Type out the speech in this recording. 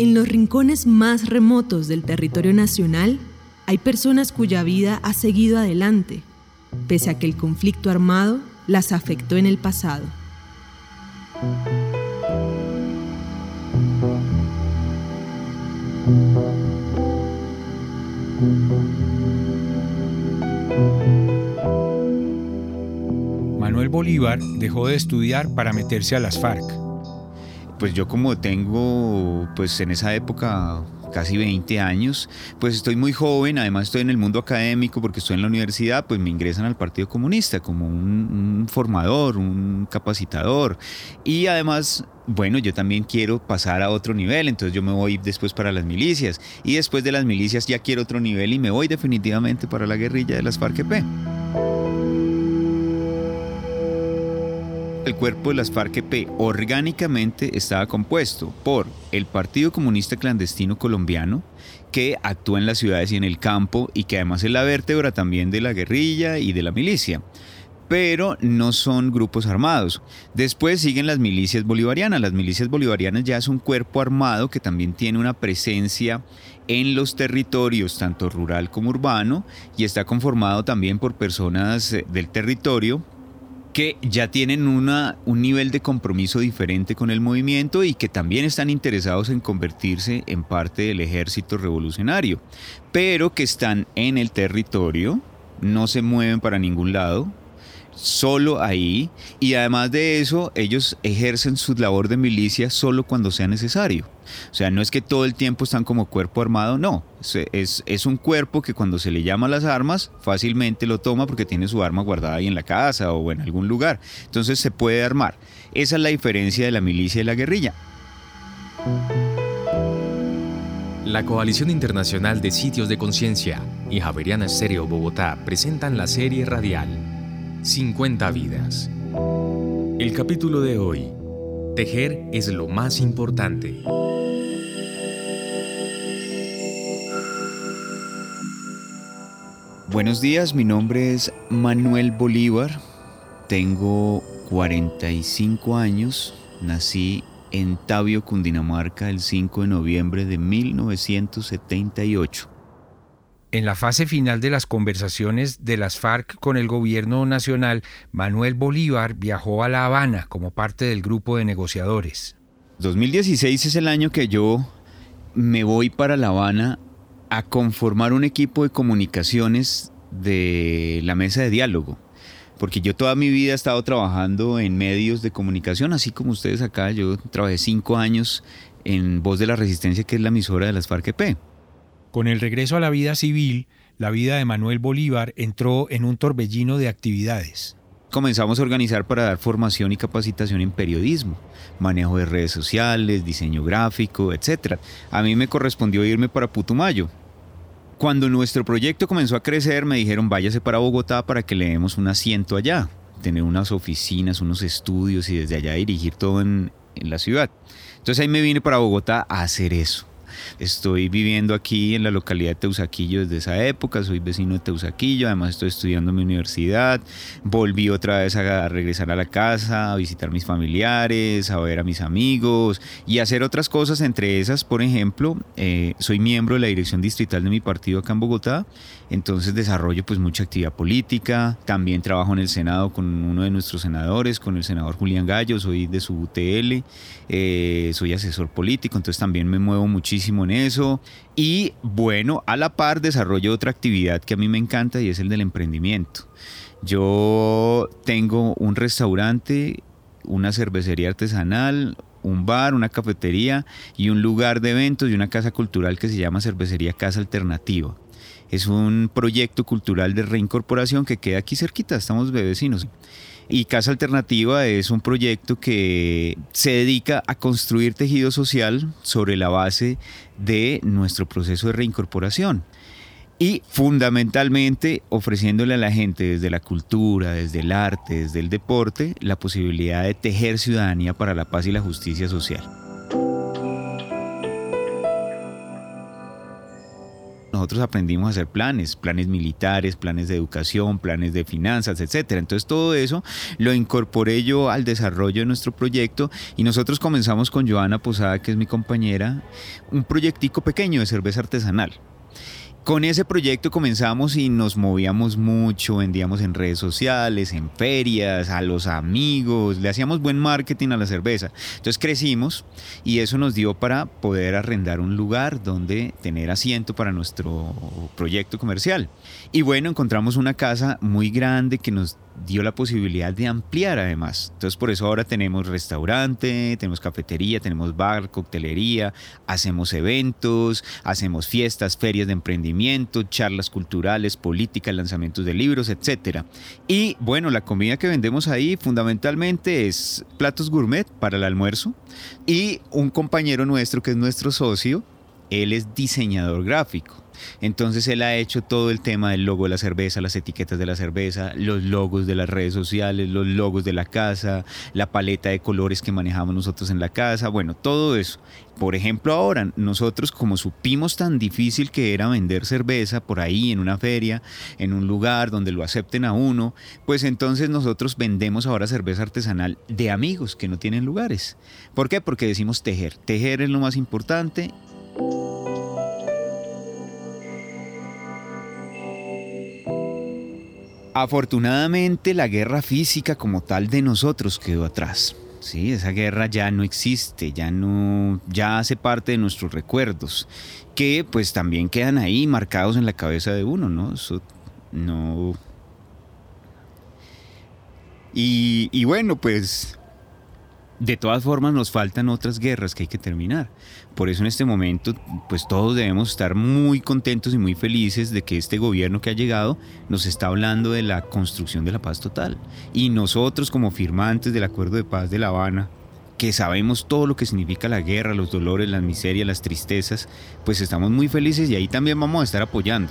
En los rincones más remotos del territorio nacional hay personas cuya vida ha seguido adelante, pese a que el conflicto armado las afectó en el pasado. Manuel Bolívar dejó de estudiar para meterse a las FARC pues yo como tengo pues en esa época casi 20 años, pues estoy muy joven, además estoy en el mundo académico porque estoy en la universidad, pues me ingresan al Partido Comunista como un, formador, un capacitador y además bueno, yo también quiero pasar a otro nivel, entonces yo me voy después para las milicias y después de las milicias ya quiero otro nivel y me voy definitivamente para la guerrilla de las FARC-EP. El cuerpo de las FARC-EP orgánicamente estaba compuesto por el Partido Comunista Clandestino Colombiano, que actúa en las ciudades y en el campo y que además es la vértebra también de la guerrilla y de la milicia pero no son grupos armados. Después siguen las milicias bolivarianas. Las milicias bolivarianas ya es un cuerpo armado que también tiene una presencia en los territorios, tanto rural como urbano, y está conformado también por personas eh, del territorio que ya tienen una, un nivel de compromiso diferente con el movimiento y que también están interesados en convertirse en parte del ejército revolucionario, pero que están en el territorio, no se mueven para ningún lado, solo ahí y además de eso ellos ejercen su labor de milicia solo cuando sea necesario. O sea, no es que todo el tiempo están como cuerpo armado, no. Es, es, un cuerpo que cuando se le llama las armas, fácilmente lo toma porque tiene su arma guardada ahí en la casa o en algún lugar. Entonces se puede armar. Esa es la diferencia de la milicia y la guerrilla. La Coalición Internacional de Sitios de Conciencia y Javeriana Estéreo Bogotá presentan la serie radial 50 vidas. El capítulo de hoy. Tejer es lo más importante. Buenos días, mi nombre es Manuel Bolívar, tengo 45 años, nací en Tabio, Cundinamarca, el 5 de noviembre de 1978. En la fase final de las conversaciones de las FARC con el gobierno nacional, Manuel Bolívar viajó a La Habana como parte del grupo de negociadores. 2016 es el año que yo me voy para La Habana a conformar un equipo de comunicaciones de la mesa de diálogo. Porque yo toda mi vida he estado trabajando en medios de comunicación, así como ustedes acá. Yo trabajé cinco años en Voz de la Resistencia, que es la emisora de las FARC-EP. Con el regreso a la vida civil, la vida de Manuel Bolívar entró en un torbellino de actividades. Comenzamos a organizar para dar formación y capacitación en periodismo, manejo de redes sociales, diseño gráfico, etc. A mí me correspondió irme para Putumayo. Cuando nuestro proyecto comenzó a crecer, me dijeron váyase para Bogotá para que le demos un asiento allá, tener unas oficinas, unos estudios y desde allá dirigir todo en, en la ciudad. Entonces ahí me vine para Bogotá a hacer eso. Estoy viviendo aquí en la localidad de Teusaquillo desde esa época, soy vecino de Teusaquillo, además estoy estudiando en mi universidad, volví otra vez a regresar a la casa, a visitar mis familiares, a ver a mis amigos y hacer otras cosas, entre esas, por ejemplo, eh, soy miembro de la dirección distrital de mi partido acá en Bogotá, entonces desarrollo pues mucha actividad política, también trabajo en el Senado con uno de nuestros senadores, con el senador Julián Gallo, soy de su UTL, eh, soy asesor político, entonces también me muevo muchísimo en eso. Y bueno, a la par desarrollo otra actividad que a mí me encanta y es el del emprendimiento. Yo tengo un restaurante, una cervecería artesanal, un bar, una cafetería y un lugar de eventos y una casa cultural que se llama Cervecería Casa Alternativa. Es un proyecto cultural de reincorporación que queda aquí cerquita, estamos vecinos. Y Casa Alternativa es un proyecto que se dedica a construir tejido social sobre la base de nuestro proceso de reincorporación y fundamentalmente ofreciéndole a la gente desde la cultura, desde el arte, desde el deporte, la posibilidad de tejer ciudadanía para la paz y la justicia social. Nosotros aprendimos a hacer planes, planes militares, planes de educación, planes de finanzas, etc. Entonces todo eso lo incorporé yo al desarrollo de nuestro proyecto y nosotros comenzamos con Joana Posada, que es mi compañera, un proyectico pequeño de cerveza artesanal. Con ese proyecto comenzamos y nos movíamos mucho, vendíamos en redes sociales, en ferias, a los amigos, le hacíamos buen marketing a la cerveza. Entonces crecimos y eso nos dio para poder arrendar un lugar donde tener asiento para nuestro proyecto comercial. Y bueno, encontramos una casa muy grande que nos dio la posibilidad de ampliar además. Entonces por eso ahora tenemos restaurante, tenemos cafetería, tenemos bar, coctelería, hacemos eventos, hacemos fiestas, ferias de emprendimiento, charlas culturales, políticas, lanzamientos de libros, etc. Y bueno, la comida que vendemos ahí fundamentalmente es platos gourmet para el almuerzo y un compañero nuestro que es nuestro socio, él es diseñador gráfico. Entonces él ha hecho todo el tema del logo de la cerveza, las etiquetas de la cerveza, los logos de las redes sociales, los logos de la casa, la paleta de colores que manejamos nosotros en la casa, bueno, todo eso. Por ejemplo, ahora nosotros como supimos tan difícil que era vender cerveza por ahí en una feria, en un lugar donde lo acepten a uno, pues entonces nosotros vendemos ahora cerveza artesanal de amigos que no tienen lugares. ¿Por qué? Porque decimos tejer. Tejer es lo más importante. Afortunadamente la guerra física como tal de nosotros quedó atrás. Sí, esa guerra ya no existe, ya no ya hace parte de nuestros recuerdos, que pues también quedan ahí marcados en la cabeza de uno, ¿no? No y bueno, pues de todas formas nos faltan otras guerras que hay que terminar. Por eso en este momento pues todos debemos estar muy contentos y muy felices de que este gobierno que ha llegado nos está hablando de la construcción de la paz total. Y nosotros como firmantes del Acuerdo de Paz de La Habana, que sabemos todo lo que significa la guerra, los dolores, las miserias, las tristezas, pues estamos muy felices y ahí también vamos a estar apoyando.